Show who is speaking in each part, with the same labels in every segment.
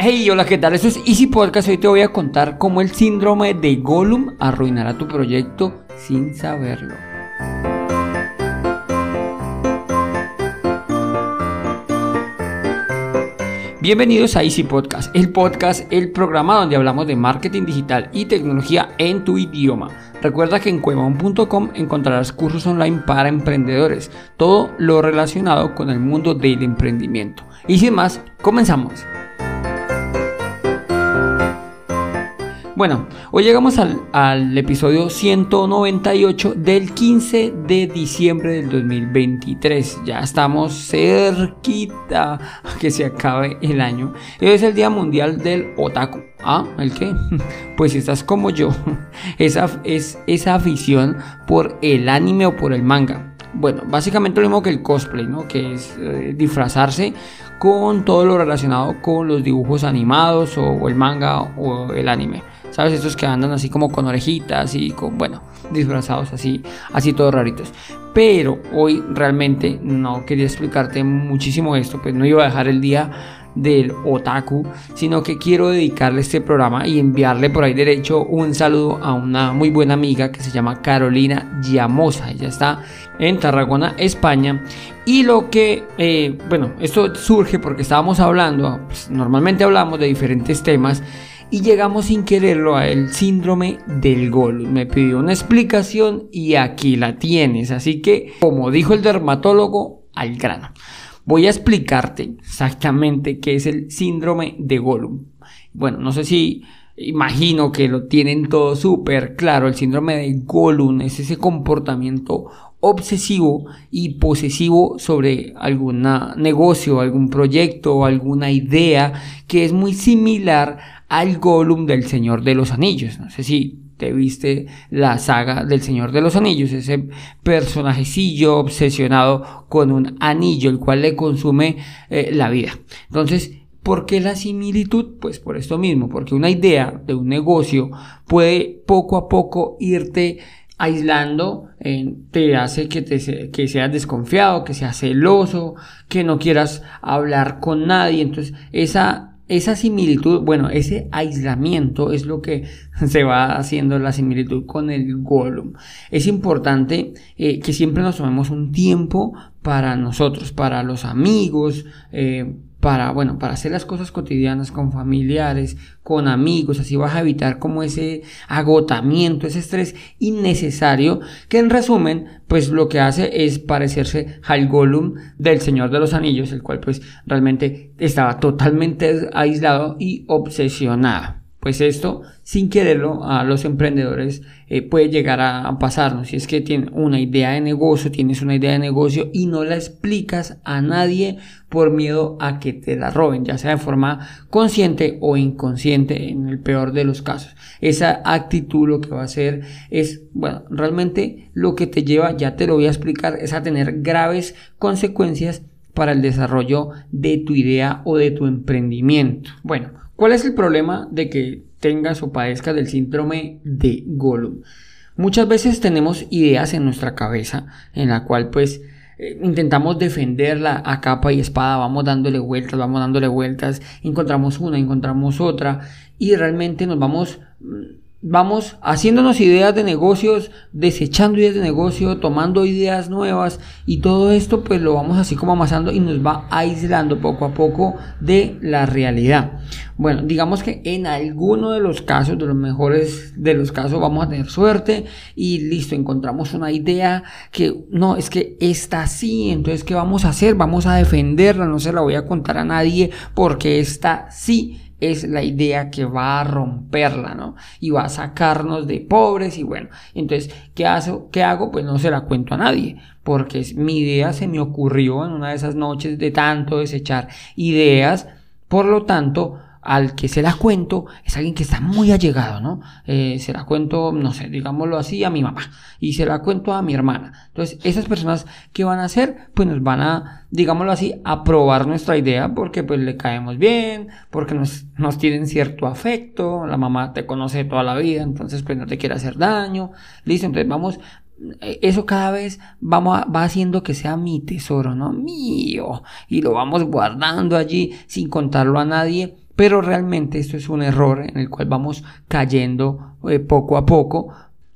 Speaker 1: Hey, hola, ¿qué tal? Esto es Easy Podcast. Hoy te voy a contar cómo el síndrome de Gollum arruinará tu proyecto sin saberlo. Bienvenidos a Easy Podcast, el podcast, el programa donde hablamos de marketing digital y tecnología en tu idioma. Recuerda que en cuevon.com encontrarás cursos online para emprendedores, todo lo relacionado con el mundo del emprendimiento. Y sin más, comenzamos. Bueno, hoy llegamos al, episodio 198 del 15 de diciembre del 2023. Ya estamos cerquita a que se acabe el año. Hoy es el Día Mundial del Otaku. Ah, ¿el qué? Pues si estás como yo, esa, es esa afición por el anime o por el manga. Bueno, básicamente lo mismo que el cosplay, ¿no? Que es eh, disfrazarse con todo lo relacionado con los dibujos animados o el manga o el anime. ¿Sabes? Estos que andan así como con orejitas y con, bueno, disfrazados así, así todos raritos. Pero hoy realmente no quería explicarte muchísimo esto, pues no iba a dejar el día del otaku, sino que quiero dedicarle este programa y enviarle por ahí derecho un saludo a una muy buena amiga que se llama Carolina Llamosa. Ella está en Tarragona, España. Y lo que, eh, bueno, esto surge porque estábamos hablando, pues, normalmente hablamos de diferentes temas y llegamos sin quererlo a el síndrome del gol. Me pidió una explicación y aquí la tienes. Así que, como dijo el dermatólogo, al grano. Voy a explicarte exactamente qué es el síndrome de Gollum. Bueno, no sé si imagino que lo tienen todo súper claro. El síndrome de Gollum es ese comportamiento obsesivo y posesivo sobre algún negocio, algún proyecto alguna idea que es muy similar al Gollum del Señor de los Anillos. No sé si te viste la saga del Señor de los Anillos, ese personajecillo obsesionado con un anillo, el cual le consume eh, la vida. Entonces, ¿por qué la similitud? Pues por esto mismo, porque una idea de un negocio puede poco a poco irte aislando, eh, te hace que, te, que seas desconfiado, que seas celoso, que no quieras hablar con nadie. Entonces, esa esa similitud, bueno, ese aislamiento es lo que se va haciendo la similitud con el Gollum. Es importante eh, que siempre nos tomemos un tiempo para nosotros, para los amigos, eh, para, bueno, para hacer las cosas cotidianas con familiares, con amigos, así vas a evitar como ese agotamiento, ese estrés innecesario, que en resumen, pues lo que hace es parecerse al Gollum del Señor de los Anillos, el cual pues realmente estaba totalmente aislado y obsesionado. Pues esto, sin quererlo, a los emprendedores eh, puede llegar a, pasarnos. Si es que tienes una idea de negocio, tienes una idea de negocio y no la explicas a nadie por miedo a que te la roben, ya sea de forma consciente o inconsciente en el peor de los casos. Esa actitud lo que va a hacer es, bueno, realmente lo que te lleva, ya te lo voy a explicar, es a tener graves consecuencias para el desarrollo de tu idea o de tu emprendimiento. Bueno, ¿Cuál es el problema de que tengas o padezcas del síndrome de Gollum? Muchas veces tenemos ideas en nuestra cabeza en la cual pues eh, intentamos defenderla a capa y espada, vamos dándole vueltas, vamos dándole vueltas, encontramos una, encontramos otra y realmente nos vamos mm, vamos haciéndonos ideas de negocios, desechando ideas de negocio, tomando ideas nuevas y todo esto pues lo vamos así como amasando y nos va aislando poco a poco de la realidad. Bueno, digamos que en alguno de los casos, de los mejores de los casos, vamos a tener suerte y listo, encontramos una idea que no, es que está así, entonces ¿qué vamos a hacer? Vamos a defenderla, no se la voy a contar a nadie porque está sí es la idea que va a romperla, ¿no? Y va a sacarnos de pobres y bueno, entonces, ¿qué, hago? ¿qué hago? Pues no se la cuento a nadie, porque mi idea se me ocurrió en una de esas noches de tanto desechar ideas, por lo tanto, al que se la cuento es alguien que está muy allegado, ¿no? Eh, se la cuento, no sé, digámoslo así, a mi mamá y se la cuento a mi hermana. Entonces, esas personas que van a hacer, pues nos van a, digámoslo así, aprobar nuestra idea porque pues le caemos bien, porque nos, nos tienen cierto afecto, la mamá te conoce toda la vida, entonces pues no te quiere hacer daño, listo, entonces vamos eh, eso cada vez vamos va haciendo que sea mi tesoro, ¿no? Mío. Y lo vamos guardando allí sin contarlo a nadie Pero realmente esto es un error en el cual vamos cayendo eh, poco a poco.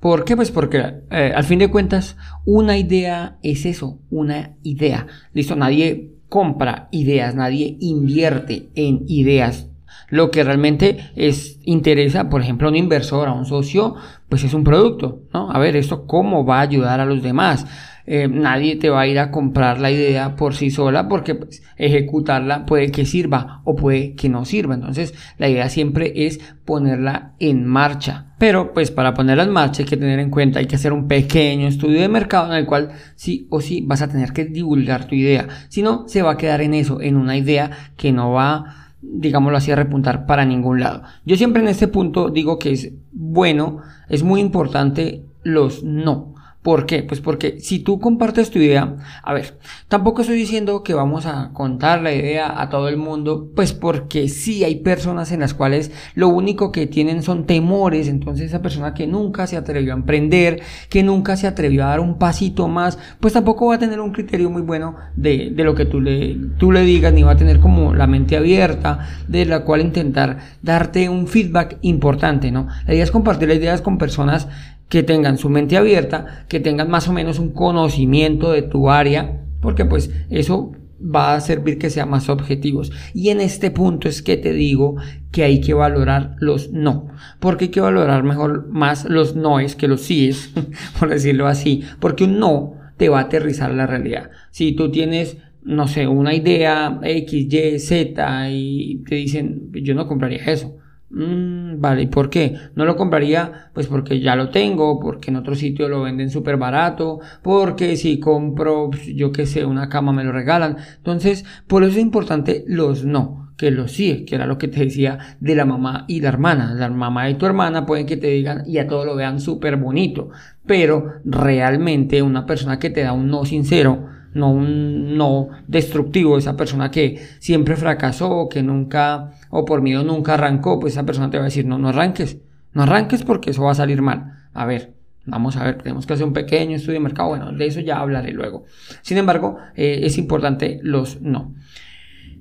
Speaker 1: ¿Por qué? Pues porque eh, al fin de cuentas una idea es eso, una idea. Listo, nadie compra ideas, nadie invierte en ideas. Lo que realmente es interesa, por ejemplo, a un inversor, a un socio, pues es un producto, ¿no? A ver, esto cómo va a ayudar a los demás. Eh, nadie te va a ir a comprar la idea por sí sola porque pues, ejecutarla puede que sirva o puede que no sirva. Entonces la idea siempre es ponerla en marcha. Pero pues para ponerla en marcha hay que tener en cuenta, hay que hacer un pequeño estudio de mercado en el cual sí o sí vas a tener que divulgar tu idea. Si no, se va a quedar en eso, en una idea que no va digámoslo así, a repuntar para ningún lado. Yo siempre en este punto digo que es bueno, es muy importante los no. ¿Por qué? Pues porque si tú compartes tu idea, a ver, tampoco estoy diciendo que vamos a contar la idea a todo el mundo, pues porque sí hay personas en las cuales lo único que tienen son temores, entonces esa persona que nunca se atrevió a emprender, que nunca se atrevió a dar un pasito más, pues tampoco va a tener un criterio muy bueno de, de lo que tú le, tú le digas, ni va a tener como la mente abierta, de la cual intentar darte un feedback importante, ¿no? La idea es compartir las ideas con personas que tengan su mente abierta, que tengan más o menos un conocimiento de tu área, porque pues eso va a servir que sean más objetivos. Y en este punto es que te digo que hay que valorar los no, porque hay que valorar mejor más los noes que los síes, por decirlo así, porque un no te va a aterrizar la realidad. Si tú tienes no sé, una idea X, Y, Z y te dicen, yo no compraría eso Mm, vale, ¿y por qué? No lo compraría, pues porque ya lo tengo, porque en otro sitio lo venden súper barato, porque si compro, pues, yo qué sé, una cama me lo regalan. Entonces, por eso es importante los no, que los sí, que era lo que te decía de la mamá y la hermana. La mamá y tu hermana pueden que te digan y a todo lo vean súper bonito, pero realmente una persona que te da un no sincero, no un no destructivo, esa persona que siempre fracasó, que nunca, o por miedo nunca arrancó, pues esa persona te va a decir, no, no arranques, no arranques porque eso va a salir mal. A ver, vamos a ver, tenemos que hacer un pequeño estudio de mercado, bueno, de eso ya hablaré luego. Sin embargo, eh, es importante los no.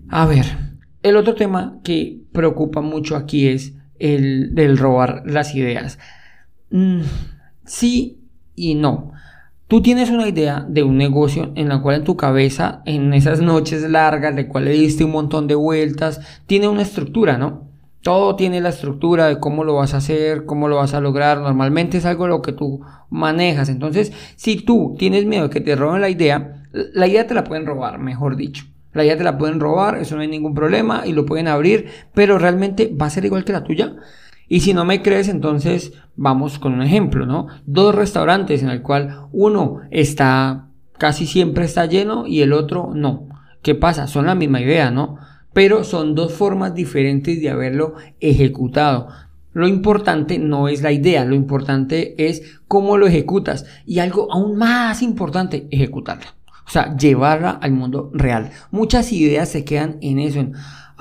Speaker 1: A ver, el otro tema que preocupa mucho aquí es el del robar las ideas. Mm, sí y no. Tú tienes una idea de un negocio en la cual en tu cabeza, en esas noches largas, de cual le diste un montón de vueltas, tiene una estructura, ¿no? Todo tiene la estructura de cómo lo vas a hacer, cómo lo vas a lograr. Normalmente es algo lo que tú manejas. Entonces, si tú tienes miedo de que te roben la idea, la idea te la pueden robar, mejor dicho. La idea te la pueden robar, eso no hay ningún problema y lo pueden abrir, pero realmente va a ser igual que la tuya. Y si no me crees, entonces vamos con un ejemplo, ¿no? Dos restaurantes en el cual uno está casi siempre está lleno y el otro no. ¿Qué pasa? Son la misma idea, ¿no? Pero son dos formas diferentes de haberlo ejecutado. Lo importante no es la idea, lo importante es cómo lo ejecutas. Y algo aún más importante, ejecutarla. O sea, llevarla al mundo real. Muchas ideas se quedan en eso,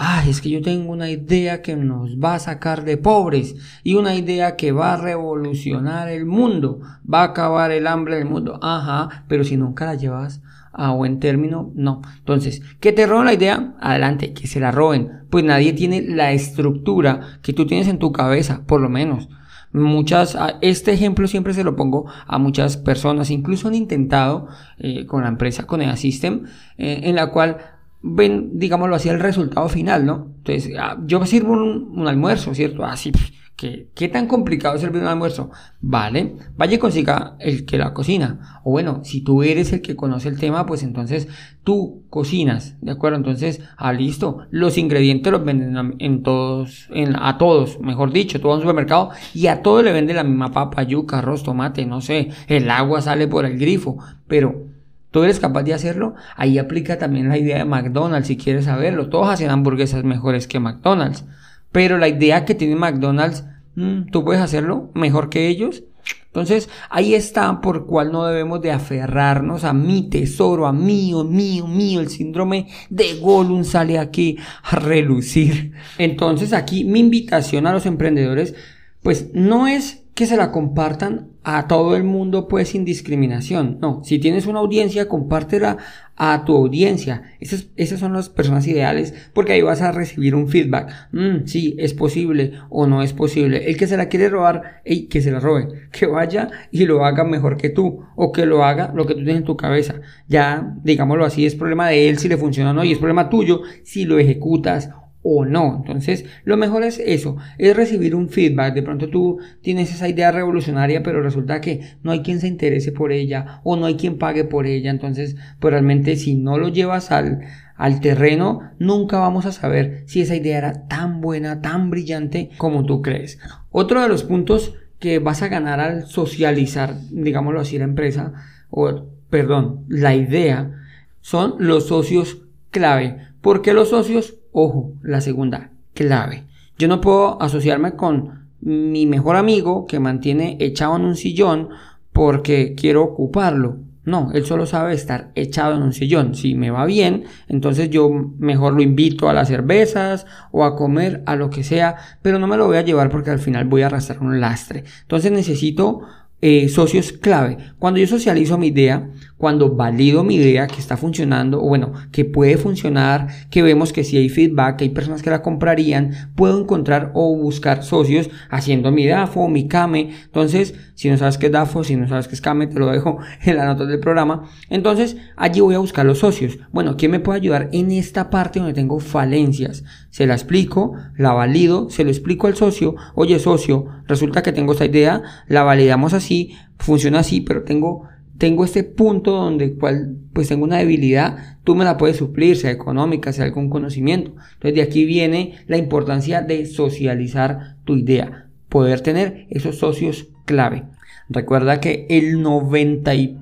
Speaker 1: ay, es que yo tengo una idea que nos va a sacar de pobres y una idea que va a revolucionar el mundo, va a acabar el hambre del mundo. Ajá, pero si nunca la llevas a buen término, no. Entonces, que te roben la idea, adelante, que se la roben. Pues nadie tiene la estructura que tú tienes en tu cabeza, por lo menos. Muchas, este ejemplo siempre se lo pongo a muchas personas, incluso han intentado eh, con la empresa, con el System, eh, en la cual ven, digámoslo así, el resultado final, ¿no? Entonces, ah, yo sirvo un, almuerzo, ¿cierto? Así, ah, ¿qué, ¿qué tan complicado es servir un almuerzo? Vale, vaya y consiga el que la cocina. O bueno, si tú eres el que conoce el tema, pues entonces tú cocinas, ¿de acuerdo? Entonces, ah, listo, los ingredientes los venden en todos, a todos, mejor dicho, todo un supermercado, y a todos le venden la misma papa, yuca, arroz, tomate, no sé, el agua sale por el grifo, pero ¿Tú eres capaz de hacerlo? Ahí aplica también la idea de McDonald's, si quieres saberlo. Todos hacen hamburguesas mejores que McDonald's. Pero la idea que tiene McDonald's, mm, ¿tú puedes hacerlo mejor que ellos? Entonces, ahí está por cual no debemos de aferrarnos a mi tesoro, a mío, mío, mío. El síndrome de Gollum sale aquí a relucir. Entonces, aquí mi invitación a los emprendedores pues no es que se la compartan a todo el mundo pues sin discriminación. No, si tienes una audiencia, compártela a tu audiencia. Esas, esas son las personas ideales porque ahí vas a recibir un feedback. Mm, sí, es posible o no es posible. El que se la quiere robar, que se la robe. Que vaya y lo haga mejor que tú o que lo haga lo que tú tienes en tu cabeza. Ya, digámoslo así, es problema de él si le funciona o no y es problema tuyo si lo ejecutas o no. Entonces, lo mejor es eso, es recibir un feedback. De pronto tú tienes esa idea revolucionaria, pero resulta que no hay quien se interese por ella o no hay quien pague por ella. Entonces, pues realmente si no lo llevas al, al terreno, nunca vamos a saber si esa idea era tan buena, tan brillante como tú crees. Otro de los puntos que vas a ganar al socializar, digámoslo así, la empresa, o perdón, la idea, son los socios clave. ¿Por qué los socios? Ojo, la segunda, clave. Yo no puedo asociarme con mi mejor amigo que mantiene echado en un sillón porque quiero ocuparlo. No, él solo sabe estar echado en un sillón. Si me va bien, entonces yo mejor lo invito a las cervezas o a comer, a lo que sea, pero no me lo voy a llevar porque al final voy a arrastrar un lastre. Entonces necesito eh, socios clave. Cuando yo socializo mi idea, cuando valido mi idea que está funcionando, o bueno, que puede funcionar, que vemos que si hay feedback, que hay personas que la comprarían, puedo encontrar o buscar socios haciendo mi DAFO, mi CAME. Entonces, si no sabes qué es DAFO, si no sabes qué es CAME, te lo dejo en la nota del programa. Entonces, allí voy a buscar los socios. Bueno, ¿quién me puede ayudar en esta parte donde tengo falencias? Se la explico, la valido, se lo explico al socio. Oye, socio, resulta que tengo esta idea, la validamos así, funciona así, pero tengo tengo este punto donde cual, pues tengo una debilidad, tú me la puedes suplir, sea económica, sea algún conocimiento. Entonces de aquí viene la importancia de socializar tu idea, poder tener esos socios clave. Recuerda que el 90 y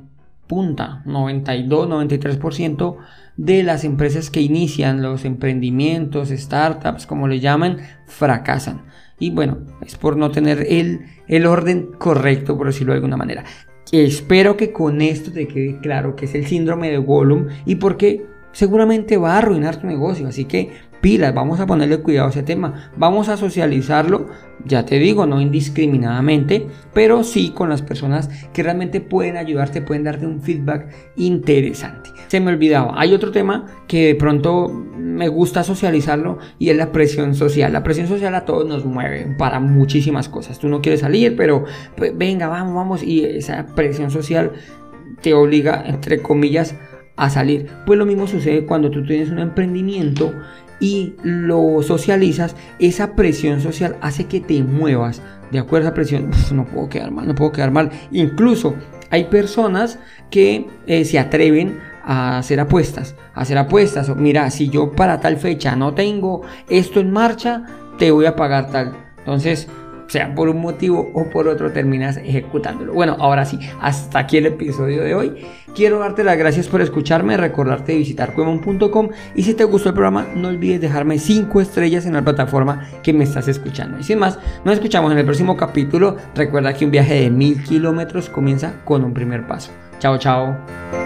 Speaker 1: punta, 92, 93% de las empresas que inician los emprendimientos, startups, como le llaman, fracasan. Y bueno, es por no tener el, el orden correcto, por decirlo de alguna manera. Espero que con esto te quede claro que es el síndrome de Gollum y porque seguramente va a arruinar tu negocio. Así que pilas, vamos a ponerle cuidado a ese tema. Vamos a socializarlo, ya te digo, no indiscriminadamente, pero sí con las personas que realmente pueden ayudarte, pueden darte un feedback interesante. Se me olvidaba, hay otro tema que de pronto me gusta socializarlo y es la presión social. La presión social a todos nos mueve para muchísimas cosas. Tú no quieres salir, pero pues, venga, vamos, vamos, y esa presión social te obliga, entre comillas, a salir. Pues lo mismo sucede cuando tú tienes un emprendimiento y lo socializas, esa presión social hace que te muevas. De acuerdo a esa presión, no puedo quedar mal, no puedo quedar mal. Incluso hay personas que eh, se atreven a hacer apuestas, a hacer apuestas. Mira, si yo para tal fecha no tengo esto en marcha, te voy a pagar tal. Entonces, sea por un motivo o por otro terminas ejecutándolo. Bueno, ahora sí, hasta aquí el episodio de hoy. Quiero darte las gracias por escucharme, recordarte de visitar cuemon.com y si te gustó el programa no olvides dejarme 5 estrellas en la plataforma que me estás escuchando. Y sin más, nos escuchamos en el próximo capítulo. Recuerda que un viaje de mil kilómetros comienza con un primer paso. Chao, chao.